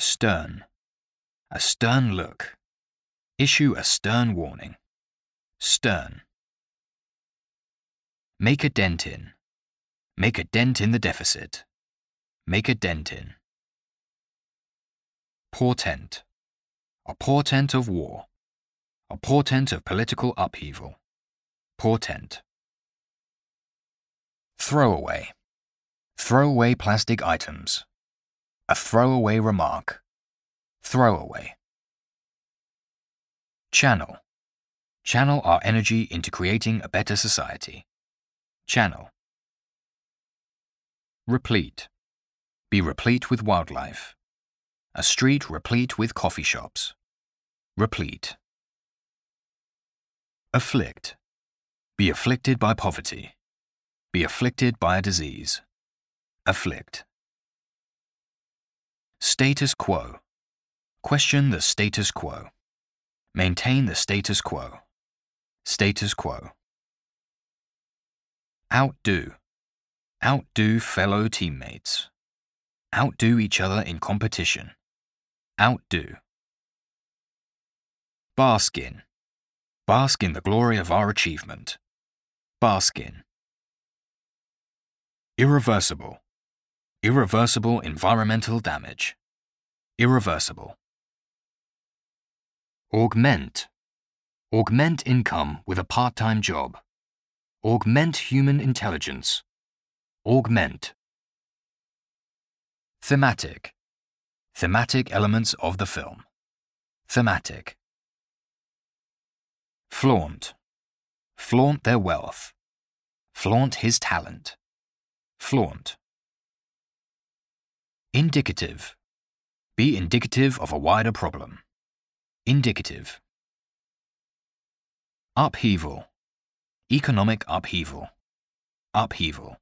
Stern. A stern look. Issue a stern warning. Stern. Make a dent in. Make a dent in the deficit. Make a dent in. Portent. A portent of war. A portent of political upheaval. Portent. Throwaway. Throwaway plastic items. A throwaway remark. Throwaway. Channel. Channel our energy into creating a better society. Channel. Replete. Be replete with wildlife. A street replete with coffee shops. Replete. Afflict. Be afflicted by poverty. Be afflicted by a disease. Afflict. Status quo. Question the status quo. Maintain the status quo. Status quo. Outdo. Outdo fellow teammates. Outdo each other in competition. Outdo. Bask in. Bask in the glory of our achievement. Bask in. Irreversible. Irreversible environmental damage. Irreversible. Augment. Augment income with a part-time job. Augment human intelligence. Augment. Thematic. Thematic elements of the film. Thematic. Flaunt. Flaunt their wealth. Flaunt his talent. Flaunt. Indicative. Be indicative of a wider problem. Indicative. Upheaval. Economic upheaval. Upheaval.